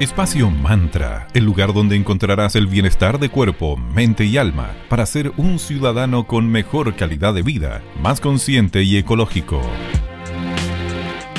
Espacio Mantra, el lugar donde encontrarás el bienestar de cuerpo, mente y alma para ser un ciudadano con mejor calidad de vida, más consciente y ecológico.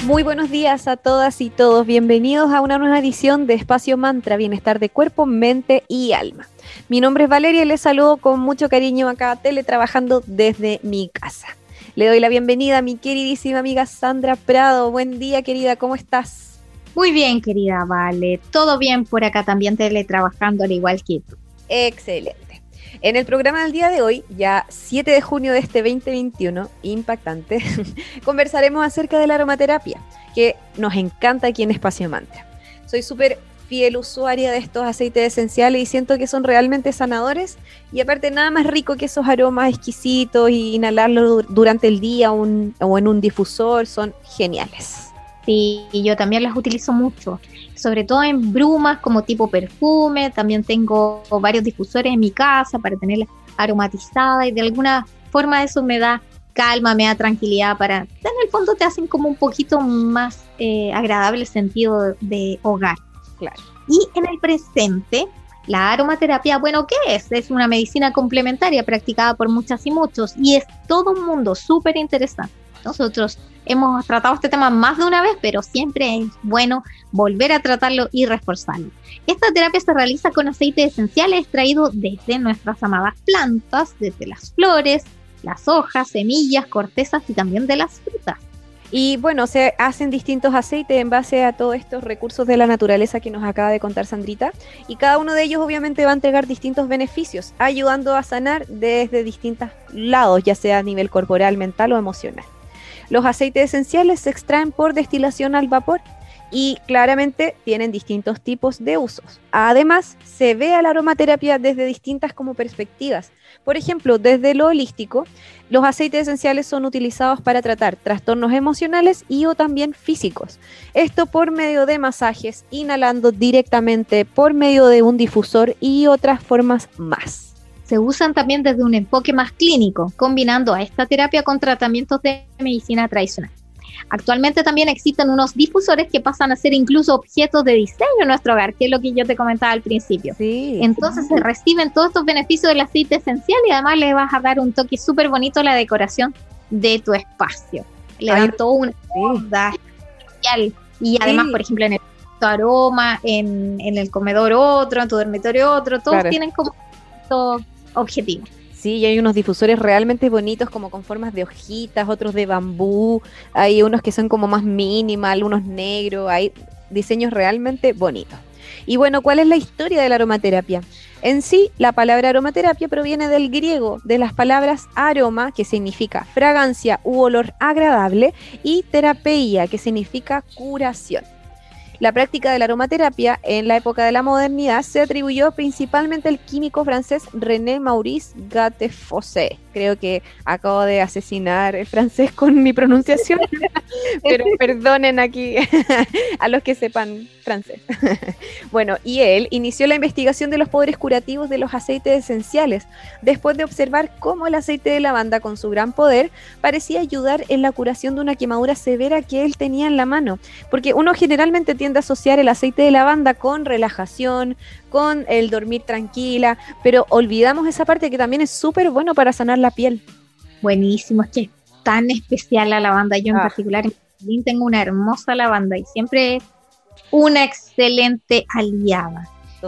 Muy buenos días a todas y todos. Bienvenidos a una nueva edición de Espacio Mantra, bienestar de cuerpo, mente y alma. Mi nombre es Valeria y les saludo con mucho cariño acá teletrabajando desde mi casa. Le doy la bienvenida a mi queridísima amiga Sandra Prado. Buen día, querida, ¿cómo estás? Muy bien, querida Vale. Todo bien por acá también teletrabajando al igual que tú. Excelente. En el programa del día de hoy, ya 7 de junio de este 2021, impactante, conversaremos acerca de la aromaterapia, que nos encanta aquí en Espacio Mantra. Soy súper fiel usuaria de estos aceites esenciales y siento que son realmente sanadores y aparte nada más rico que esos aromas exquisitos y inhalarlos durante el día o en un difusor son geniales. Sí, yo también las utilizo mucho, sobre todo en brumas como tipo perfume, también tengo varios difusores en mi casa para tenerla aromatizada y de alguna forma eso me da calma, me da tranquilidad para, en el fondo te hacen como un poquito más eh, agradable sentido de hogar. Claro. Y en el presente, la aromaterapia, bueno, ¿qué es? Es una medicina complementaria practicada por muchas y muchos y es todo un mundo súper interesante. Nosotros hemos tratado este tema más de una vez, pero siempre es bueno volver a tratarlo y reforzarlo. Esta terapia se realiza con aceites esenciales extraídos desde nuestras amadas plantas, desde las flores, las hojas, semillas, cortezas y también de las frutas. Y bueno, se hacen distintos aceites en base a todos estos recursos de la naturaleza que nos acaba de contar Sandrita. Y cada uno de ellos obviamente va a entregar distintos beneficios, ayudando a sanar desde distintos lados, ya sea a nivel corporal, mental o emocional. Los aceites esenciales se extraen por destilación al vapor y claramente tienen distintos tipos de usos. Además, se ve a la aromaterapia desde distintas como perspectivas. Por ejemplo, desde lo holístico, los aceites esenciales son utilizados para tratar trastornos emocionales y o también físicos. Esto por medio de masajes, inhalando directamente por medio de un difusor y otras formas más se usan también desde un enfoque más clínico, combinando a esta terapia con tratamientos de medicina tradicional. Actualmente también existen unos difusores que pasan a ser incluso objetos de diseño en nuestro hogar, que es lo que yo te comentaba al principio. Entonces se reciben todos estos beneficios del aceite esencial y además le vas a dar un toque súper bonito a la decoración de tu espacio. Le dan todo una onda especial. Y además, por ejemplo, en el aroma, en, el comedor otro, en tu dormitorio otro, todos tienen como objetivo. Sí, y hay unos difusores realmente bonitos como con formas de hojitas, otros de bambú, hay unos que son como más minimal, unos negros, hay diseños realmente bonitos. Y bueno, ¿cuál es la historia de la aromaterapia? En sí, la palabra aromaterapia proviene del griego, de las palabras aroma, que significa fragancia u olor agradable, y terapeia, que significa curación. La práctica de la aromaterapia en la época de la modernidad se atribuyó principalmente al químico francés René Maurice Gattefossé. Creo que acabo de asesinar el francés con mi pronunciación, pero perdonen aquí a los que sepan francés. bueno, y él inició la investigación de los poderes curativos de los aceites esenciales, después de observar cómo el aceite de lavanda con su gran poder parecía ayudar en la curación de una quemadura severa que él tenía en la mano, porque uno generalmente a asociar el aceite de lavanda con relajación, con el dormir tranquila, pero olvidamos esa parte que también es súper bueno para sanar la piel. Buenísimo, es que es tan especial la lavanda. Yo en ah. particular tengo una hermosa lavanda y siempre es una excelente aliada.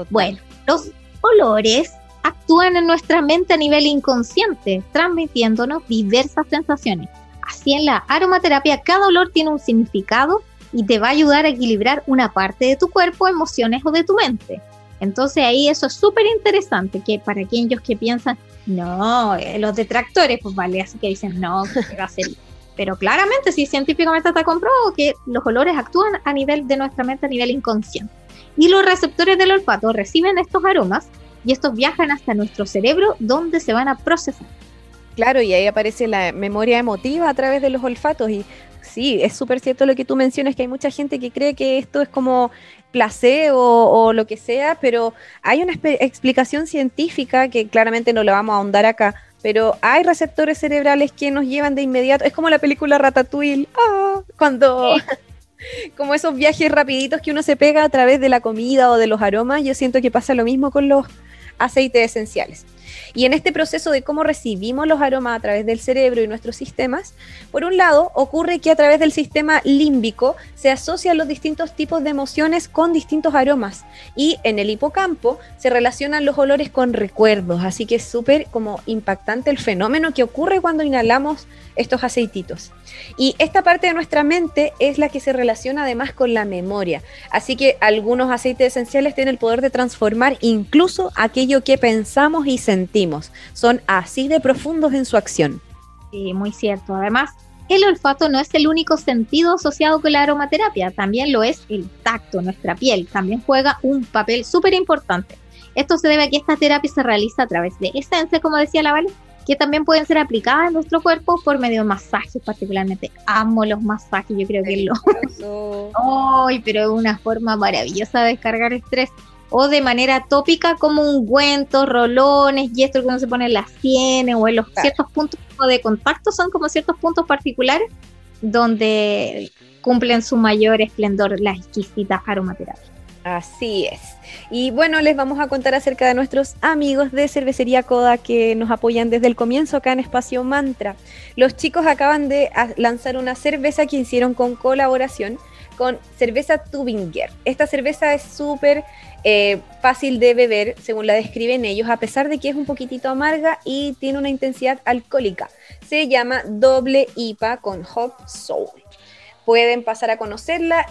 Bueno, los olores actúan en nuestra mente a nivel inconsciente, transmitiéndonos diversas sensaciones. Así en la aromaterapia cada olor tiene un significado y te va a ayudar a equilibrar una parte de tu cuerpo, emociones o de tu mente. Entonces ahí eso es súper interesante, que para aquellos que piensan, no, eh, los detractores, pues vale, así que dicen, no, que va a ser... Pero claramente, sí, científicamente está comprobado que los olores actúan a nivel de nuestra mente, a nivel inconsciente. Y los receptores del olfato reciben estos aromas y estos viajan hasta nuestro cerebro donde se van a procesar. Claro, y ahí aparece la memoria emotiva a través de los olfatos y sí, es súper cierto lo que tú mencionas, que hay mucha gente que cree que esto es como placebo o, lo que sea, pero hay una explicación científica que claramente no la vamos a ahondar acá, pero hay receptores cerebrales que nos llevan de inmediato, es como la película Ratatouille, ah, cuando... como esos viajes rapiditos que uno se pega a través de la comida o de los aromas, yo siento que pasa lo mismo con los aceites esenciales. Y en este proceso de cómo recibimos los aromas a través del cerebro y nuestros sistemas, por un lado, ocurre que a través del sistema límbico se asocian los distintos tipos de emociones con distintos aromas. Y en el hipocampo se relacionan los olores con recuerdos. Así que es súper como impactante el fenómeno que ocurre cuando inhalamos estos aceititos. Y esta parte de nuestra mente es la que se relaciona además con la memoria. Así que algunos aceites esenciales tienen el poder de transformar incluso aquello que pensamos y sentimos. Son así de profundos en su acción. Sí, muy cierto. Además, el olfato no es el único sentido asociado con la aromaterapia, también lo es el tacto, nuestra piel, también juega un papel súper importante. Esto se debe a que esta terapia se realiza a través de esencia, como decía la Vale, que también pueden ser aplicadas en nuestro cuerpo por medio de masajes, particularmente. Amo los masajes, yo creo que lo... ¡Ay! pero es una forma maravillosa de descargar estrés. O de manera tópica como ungüentos, rolones y esto que uno se pone en las sienes o en los ciertos puntos de contacto son como ciertos puntos particulares donde cumplen su mayor esplendor las exquisitas aromaterapias. Así es. Y bueno, les vamos a contar acerca de nuestros amigos de Cervecería Coda que nos apoyan desde el comienzo acá en Espacio Mantra. Los chicos acaban de lanzar una cerveza que hicieron con colaboración con cerveza Tubinger. Esta cerveza es súper eh, fácil de beber, según la describen ellos, a pesar de que es un poquitito amarga y tiene una intensidad alcohólica. Se llama doble IPA con Hop Soul pueden pasar a conocerla.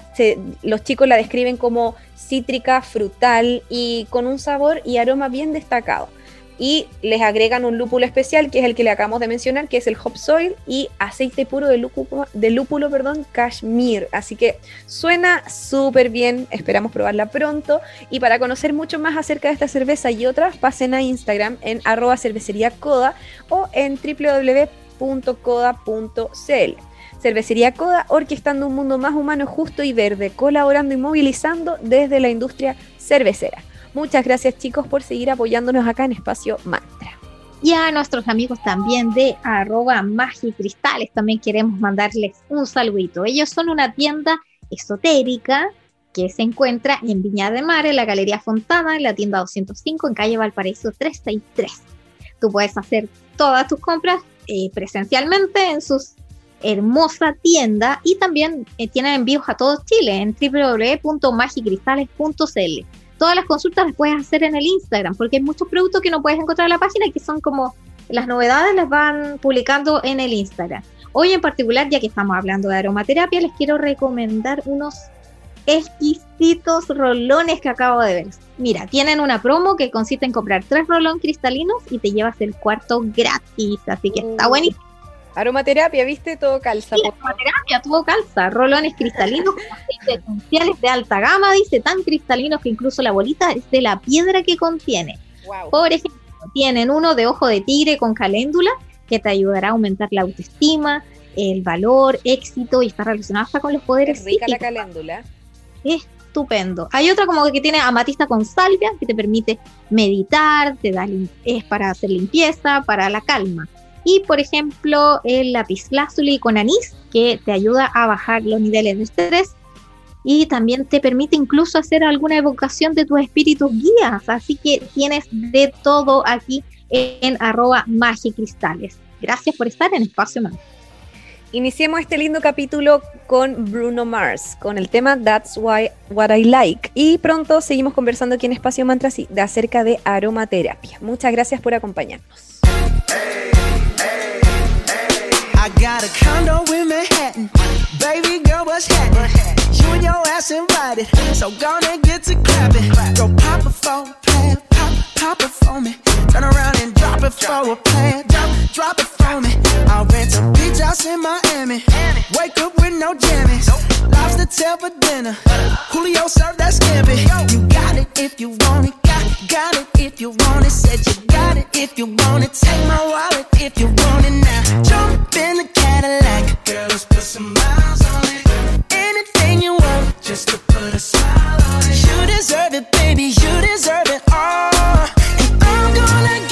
los chicos la describen como cítrica, frutal y con un sabor y aroma bien destacado. Y les agregan un lúpulo especial, que es el que le acabamos de mencionar, que es el hop soil, y aceite puro de lúpulo, de lúpulo perdón, cashmere. Así que suena súper bien, esperamos probarla pronto. Y para conocer mucho más acerca de esta cerveza y otras, pasen a Instagram en arroba cervecería coda o en www.coda.cl. Cervecería Coda, orquestando un mundo más humano, justo y verde, colaborando y movilizando desde la industria cervecera. Muchas gracias chicos por seguir apoyándonos acá en Espacio Mantra. Y a nuestros amigos también de arroba magicristales también queremos mandarles un saludito. Ellos son una tienda esotérica que se encuentra en Viña de Mar, en la Galería Fontana, en la tienda 205, en calle Valparaíso 363. Tú puedes hacer todas tus compras eh, presencialmente en sus hermosa tienda y también eh, tienen envíos a todo Chile en www.magicristales.cl. Todas las consultas las puedes hacer en el Instagram porque hay muchos productos que no puedes encontrar en la página y que son como las novedades las van publicando en el Instagram. Hoy en particular, ya que estamos hablando de aromaterapia, les quiero recomendar unos exquisitos rolones que acabo de ver. Mira, tienen una promo que consiste en comprar tres rolones cristalinos y te llevas el cuarto gratis, así que está uh. buenísimo. Aromaterapia, ¿viste? Todo calza. aromaterapia, todo calza. Rolones cristalinos esenciales de alta gama, dice, tan cristalinos que incluso la bolita es de la piedra que contiene. Por ejemplo, tienen uno de ojo de tigre con caléndula que te ayudará a aumentar la autoestima, el valor, éxito y está relacionado hasta con los poderes. Es rica la caléndula. Estupendo. Hay otra como que tiene amatista con salvia que te permite meditar, te da es para hacer limpieza, para la calma y por ejemplo el lapislázuli con anís que te ayuda a bajar los niveles de estrés y también te permite incluso hacer alguna evocación de tus espíritus guías, así que tienes de todo aquí en arroba magicristales. Gracias por estar en Espacio Man. Iniciemos este lindo capítulo con Bruno Mars, con el tema That's Why What I Like. Y pronto seguimos conversando aquí en Espacio Mantra de acerca de aromaterapia. Muchas gracias por acompañarnos. Got a condo in Manhattan. Baby girl, what's happening? You and your ass invited, so gonna get to clapping. Go pop it for a pop, pop it for me. Turn around and drop it for a plan, drop, drop it for me. I'll rent a beach house in Miami. Wake up with no jammies. Lobster tail for dinner. Julio served that scampi. You got it if you want it. Got, it if you want it. Said you got it if you want it. Take my wallet if you want it now. Jump in the Cadillac. Girl, let's put some miles on it. Anything you want, just to put a smile on it. You deserve it, baby. You deserve it all. And I'm gonna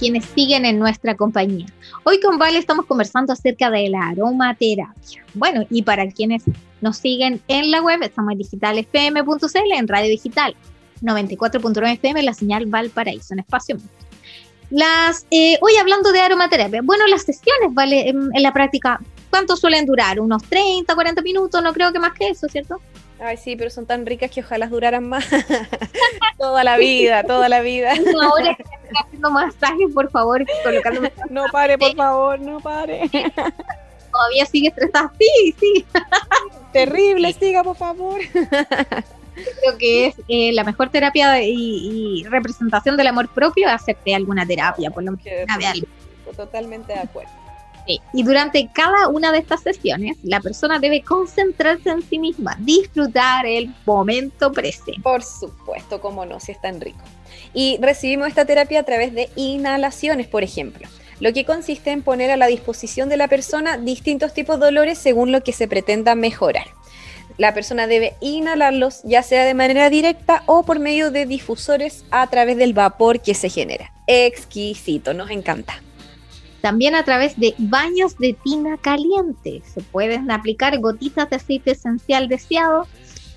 quienes siguen en nuestra compañía. Hoy con Vale estamos conversando acerca de la aromaterapia. Bueno, y para quienes nos siguen en la web, estamos en digitalfm.cl, en radio digital 94.9 FM, la señal Valparaíso, en espacio. Las, eh, hoy hablando de aromaterapia, bueno, las sesiones, ¿vale? En la práctica, ¿cuánto suelen durar? ¿Unos 30, 40 minutos? No creo que más que eso, ¿cierto? Ay, sí, pero son tan ricas que ojalá duraran más. toda la vida, toda la vida. No, ahora que estoy haciendo masajes, por favor, colocándome. No pare, por favor, no pare. Todavía sigue estresada. Sí, sí. Terrible, siga, por favor. Creo que es eh, la mejor terapia y, y representación del amor propio hacerte alguna terapia, por lo menos. Totalmente de acuerdo. Y durante cada una de estas sesiones, la persona debe concentrarse en sí misma, disfrutar el momento presente. Por supuesto, cómo no, si es tan rico. Y recibimos esta terapia a través de inhalaciones, por ejemplo, lo que consiste en poner a la disposición de la persona distintos tipos de dolores según lo que se pretenda mejorar. La persona debe inhalarlos ya sea de manera directa o por medio de difusores a través del vapor que se genera. Exquisito, nos encanta. También a través de baños de tina caliente. Se pueden aplicar gotitas de aceite esencial deseado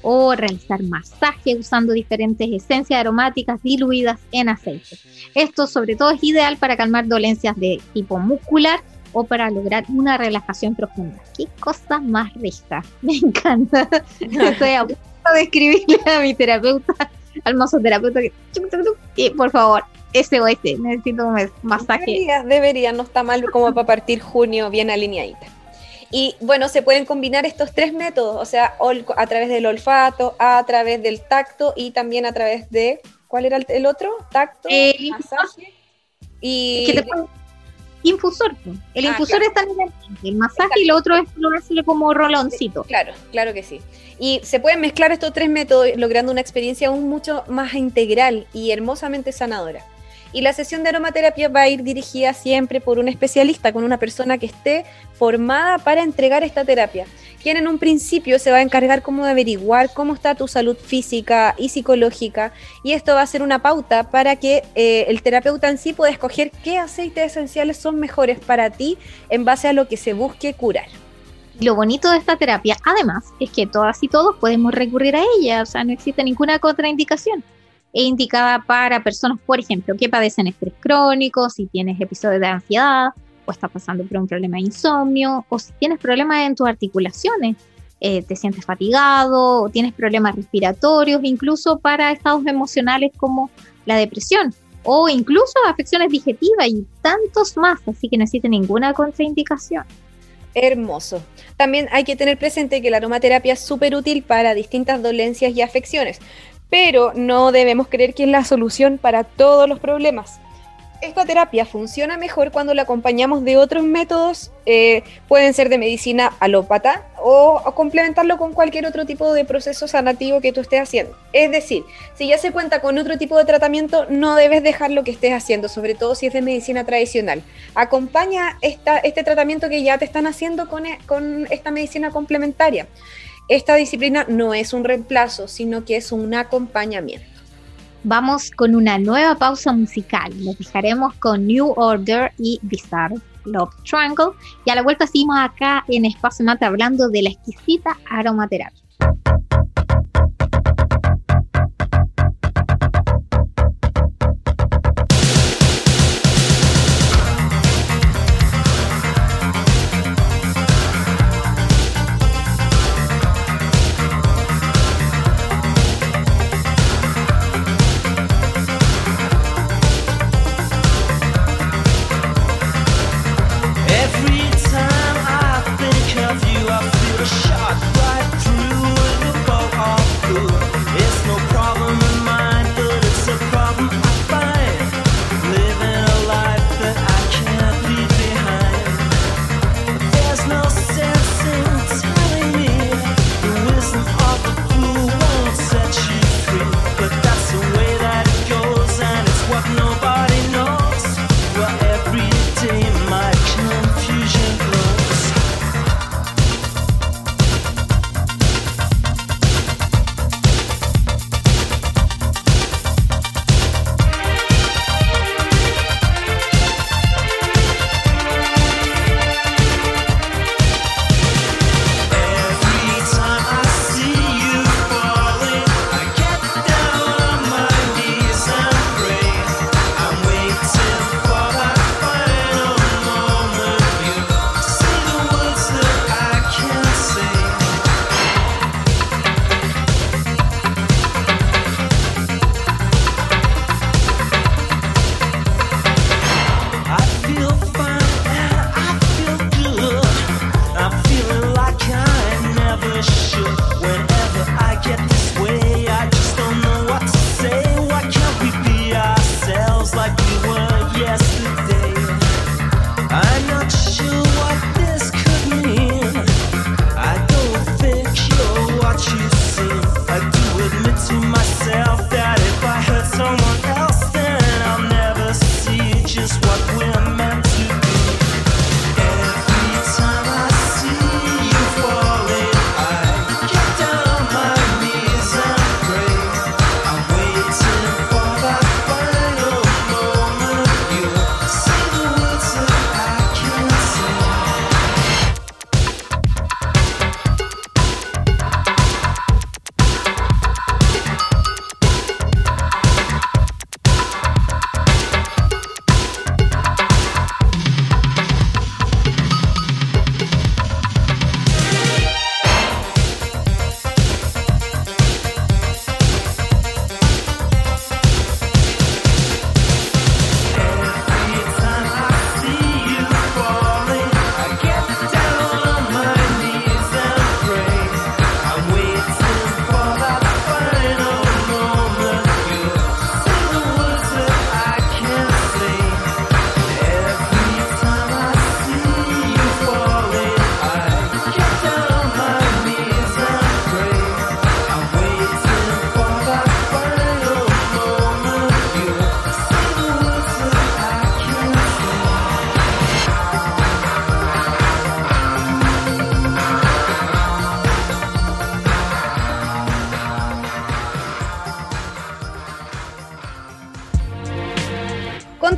o realizar masaje usando diferentes esencias aromáticas diluidas en aceite. Esto sobre todo es ideal para calmar dolencias de tipo muscular o para lograr una relajación profunda. Qué cosa más rica. Me encanta. Estoy a punto de escribirle a mi terapeuta, al masoterapeuta, que, y por favor, SOS, necesito un masaje. Deberías, deberías, no está mal como para partir junio bien alineadita. Y bueno, se pueden combinar estos tres métodos, o sea, a través del olfato, a través del tacto y también a través de, ¿cuál era el, otro? Tacto, infusor. masaje y... que te infusor. El Ah, infusor claro. está en el, el masaje y lo otro es colorárselo como roloncito. Claro, claro que sí. Y se pueden mezclar estos tres métodos logrando una experiencia aún mucho más integral y hermosamente sanadora. Y la sesión de aromaterapia va a ir dirigida siempre por un especialista, con una persona que esté formada para entregar esta terapia quien en un principio se va a encargar como de averiguar cómo está tu salud física y psicológica y esto va a ser una pauta para que eh, el terapeuta en sí pueda escoger qué aceites esenciales son mejores para ti en base a lo que se busque curar. Lo bonito de esta terapia, además, es que todas y todos podemos recurrir a ella, o sea, no existe ninguna contraindicación. Es indicada para personas, por ejemplo, que padecen estrés crónico, si tienes episodios de ansiedad, o estás pasando por un problema de insomnio, o si tienes problemas en tus articulaciones, eh, te sientes fatigado, o tienes problemas respiratorios, incluso para estados emocionales como la depresión, o incluso afecciones digestivas y tantos más, así que no existe ninguna contraindicación. Hermoso. También hay que tener presente que la aromaterapia es súper útil para distintas dolencias y afecciones, pero no debemos creer que es la solución para todos los problemas esta terapia funciona mejor cuando la acompañamos de otros métodos, eh, pueden ser de medicina alópata o, complementarlo con cualquier otro tipo de proceso sanativo que tú estés haciendo. Es decir, si ya se cuenta con otro tipo de tratamiento, no debes dejar lo que estés haciendo, sobre todo si es de medicina tradicional. Acompaña esta, este tratamiento que ya te están haciendo con, e, con esta medicina complementaria. Esta disciplina no es un reemplazo, sino que es un acompañamiento vamos con una nueva pausa musical. Nos dejaremos con New Order y Bizarre Love Triangle. Y a la vuelta seguimos acá en Espacio Mate hablando de la exquisita aromaterapia.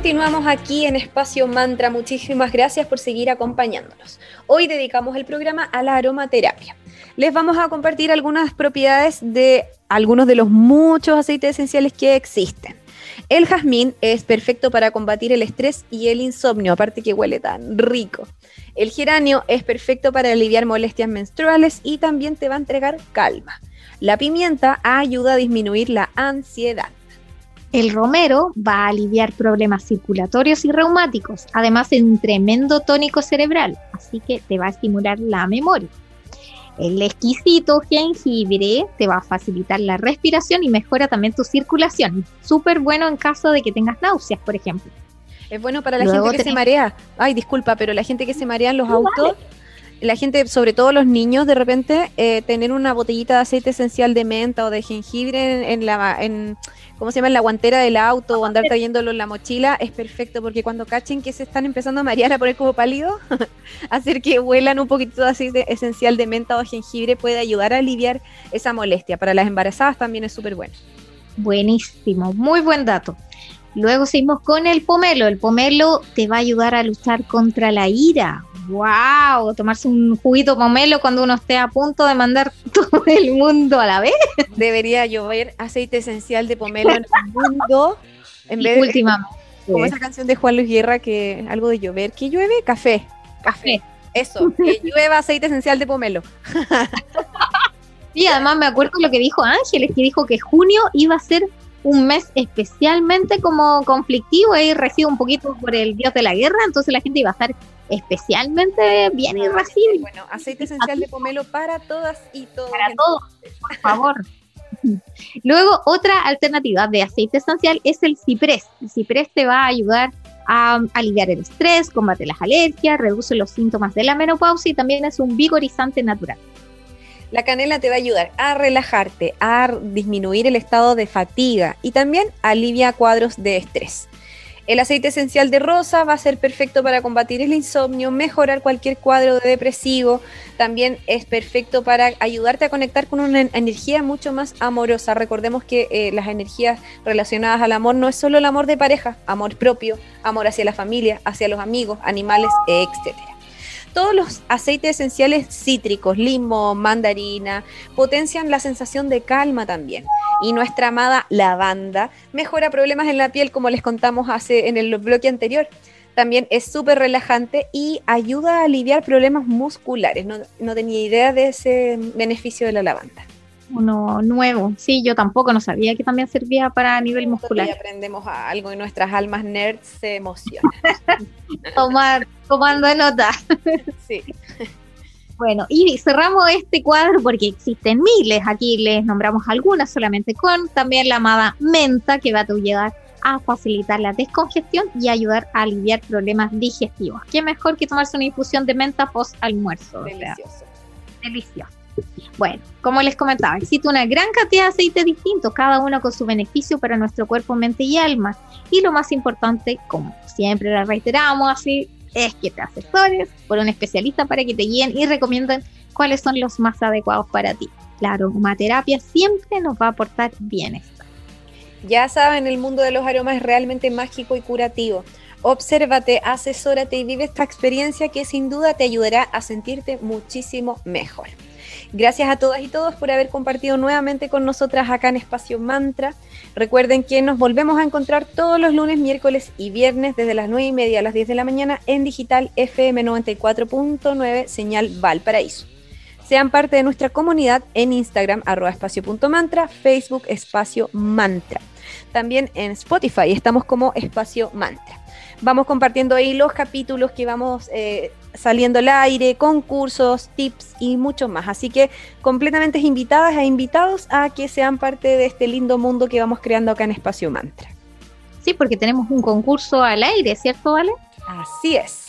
Continuamos aquí en Espacio Mantra. Muchísimas gracias por seguir acompañándonos. Hoy dedicamos el programa a la aromaterapia. Les vamos a compartir algunas propiedades de algunos de los muchos aceites esenciales que existen. El jazmín es perfecto para combatir el estrés y el insomnio, aparte que huele tan rico. El geranio es perfecto para aliviar molestias menstruales y también te va a entregar calma. La pimienta ayuda a disminuir la ansiedad. El romero va a aliviar problemas circulatorios y reumáticos, además es un tremendo tónico cerebral, así que te va a estimular la memoria. El exquisito jengibre te va a facilitar la respiración y mejora también tu circulación. Súper bueno en caso de que tengas náuseas, por ejemplo. Es bueno para la gente que se marea. Ay, disculpa, pero la gente que se marea en los autos la gente, sobre todo los niños, de repente, eh, tener una botellita de aceite esencial de menta o de jengibre en, la, en, ¿cómo se llama? En la guantera del auto o andar trayéndolo en la mochila es perfecto porque cuando cachen que se están empezando a marear, a poner como pálido, hacer que huelan un poquito de aceite esencial de menta o jengibre puede ayudar a aliviar esa molestia. Para las embarazadas también es súper bueno. Buenísimo, muy buen dato. Luego seguimos con el pomelo. El pomelo te va a ayudar a luchar contra la ira. ¡Wow! Tomarse un juguito pomelo cuando uno esté a punto de mandar todo el mundo a la vez. Debería llover aceite esencial de pomelo en el mundo. En vez de, Como esa canción de Juan Luis Guerra que algo de llover. ¿Qué llueve? Café. Café. Eso, que llueva aceite esencial de pomelo. Sí, además me acuerdo lo que dijo Ángeles, que dijo que junio iba a ser un mes especialmente como conflictivo y recibe un poquito por el dios de la guerra, entonces la gente iba a estar especialmente bien irascible. Bueno, aceite esencial de pomelo para todas y todos. Para todos, por favor. Luego, otra alternativa de aceite esencial es el ciprés. El ciprés te va a ayudar a aliviar el estrés, combate las alergias, reduce los síntomas de la menopausia y también es un vigorizante natural. La canela te va a ayudar a relajarte, a disminuir el estado de fatiga y también alivia cuadros de estrés. El aceite esencial de rosa va a ser perfecto para combatir el insomnio, mejorar cualquier cuadro de depresivo. También es perfecto para ayudarte a conectar con una energía mucho más amorosa. Recordemos que eh, las energías relacionadas al amor no es solo el amor de pareja, amor propio, amor hacia la familia, hacia los amigos, animales, etcétera todos los aceites esenciales cítricos, limo, mandarina, potencian la sensación de calma también. Y nuestra amada lavanda mejora problemas en la piel, como les contamos hace en el bloque anterior. También es súper relajante y ayuda a aliviar problemas musculares. No, no tenía idea de ese beneficio de la lavanda uno nuevo. Sí, yo tampoco no sabía que también servía para nivel muscular. Y aprendemos algo y nuestras almas nerds se emocionan. Tomar, tomando nota. sí. Bueno, y cerramos este cuadro porque existen miles. Aquí les nombramos algunas solamente con también la amada menta que va a ayudar a facilitar la descongestión y ayudar a aliviar problemas digestivos. ¿Qué mejor que tomarse una infusión de menta post almuerzo? Delicioso. delicioso. Bueno, como les comentaba, existe una gran cantidad de aceites distintos, cada uno con su beneficio para nuestro cuerpo, mente y alma. Y lo más importante, como siempre le reiteramos así, es que te asesores por un especialista para que te guíen y recomienden cuáles son los más adecuados para ti. La aromaterapia siempre nos va a aportar bienestar. Ya saben, el mundo de los aromas es realmente mágico y curativo. Obsérvate, asesórate y vive esta experiencia que sin duda te ayudará a sentirte muchísimo mejor. Gracias a todas y todos por haber compartido nuevamente con nosotras acá en Espacio Mantra. Recuerden que nos volvemos a encontrar todos los lunes, miércoles y viernes desde las 9 y media a las 10 de la mañana en digital FM 94.9 señal Valparaíso. Sean parte de nuestra comunidad en Instagram arroba espacio.mantra, Facebook espacio mantra. También en Spotify estamos como espacio mantra vamos compartiendo ahí los capítulos que vamos eh, saliendo al aire, concursos, tips y mucho más. Así que completamente invitadas e invitados a que sean parte de este lindo mundo que vamos creando acá en Espacio Mantra. Sí, porque tenemos un concurso al aire, ¿cierto, Vale? Así es.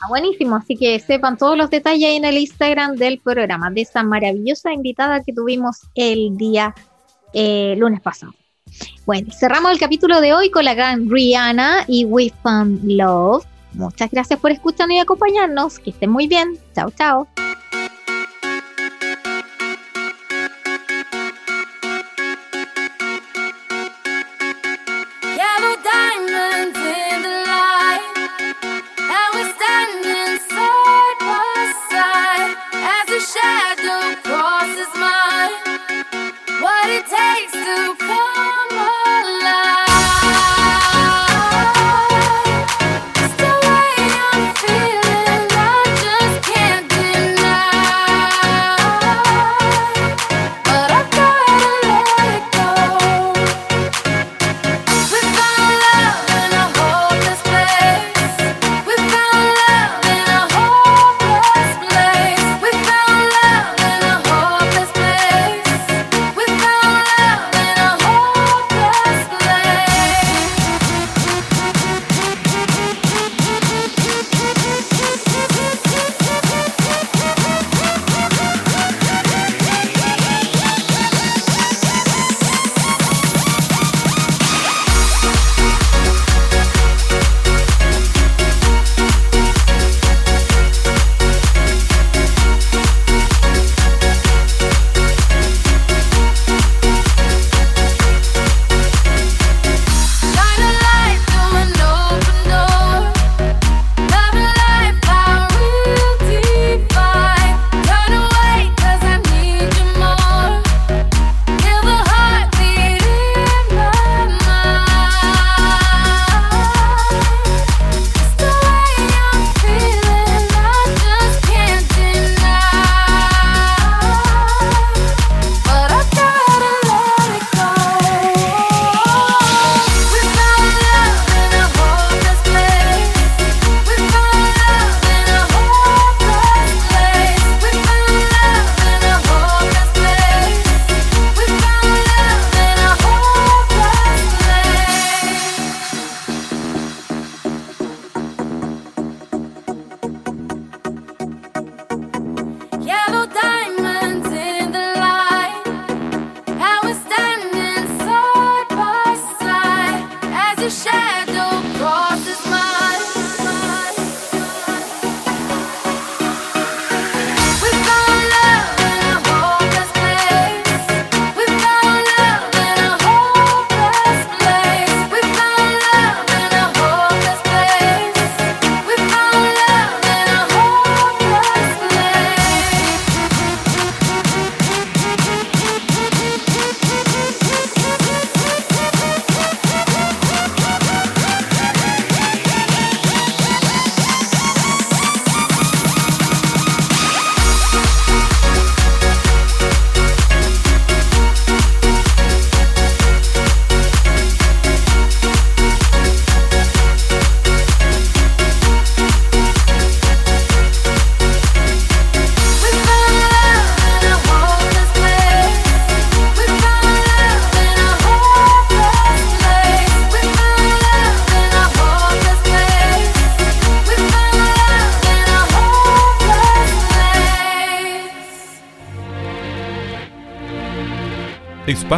Ah, buenísimo, así que sepan todos los detalles en el Instagram del programa de esa maravillosa invitada que tuvimos el día eh, lunes pasado. Bueno, cerramos el capítulo de hoy con la gran Rihanna y We Found Love. Muchas gracias por escucharnos y acompañarnos. Que estén muy bien. Chao, chao. shadow crosses mine. What it takes.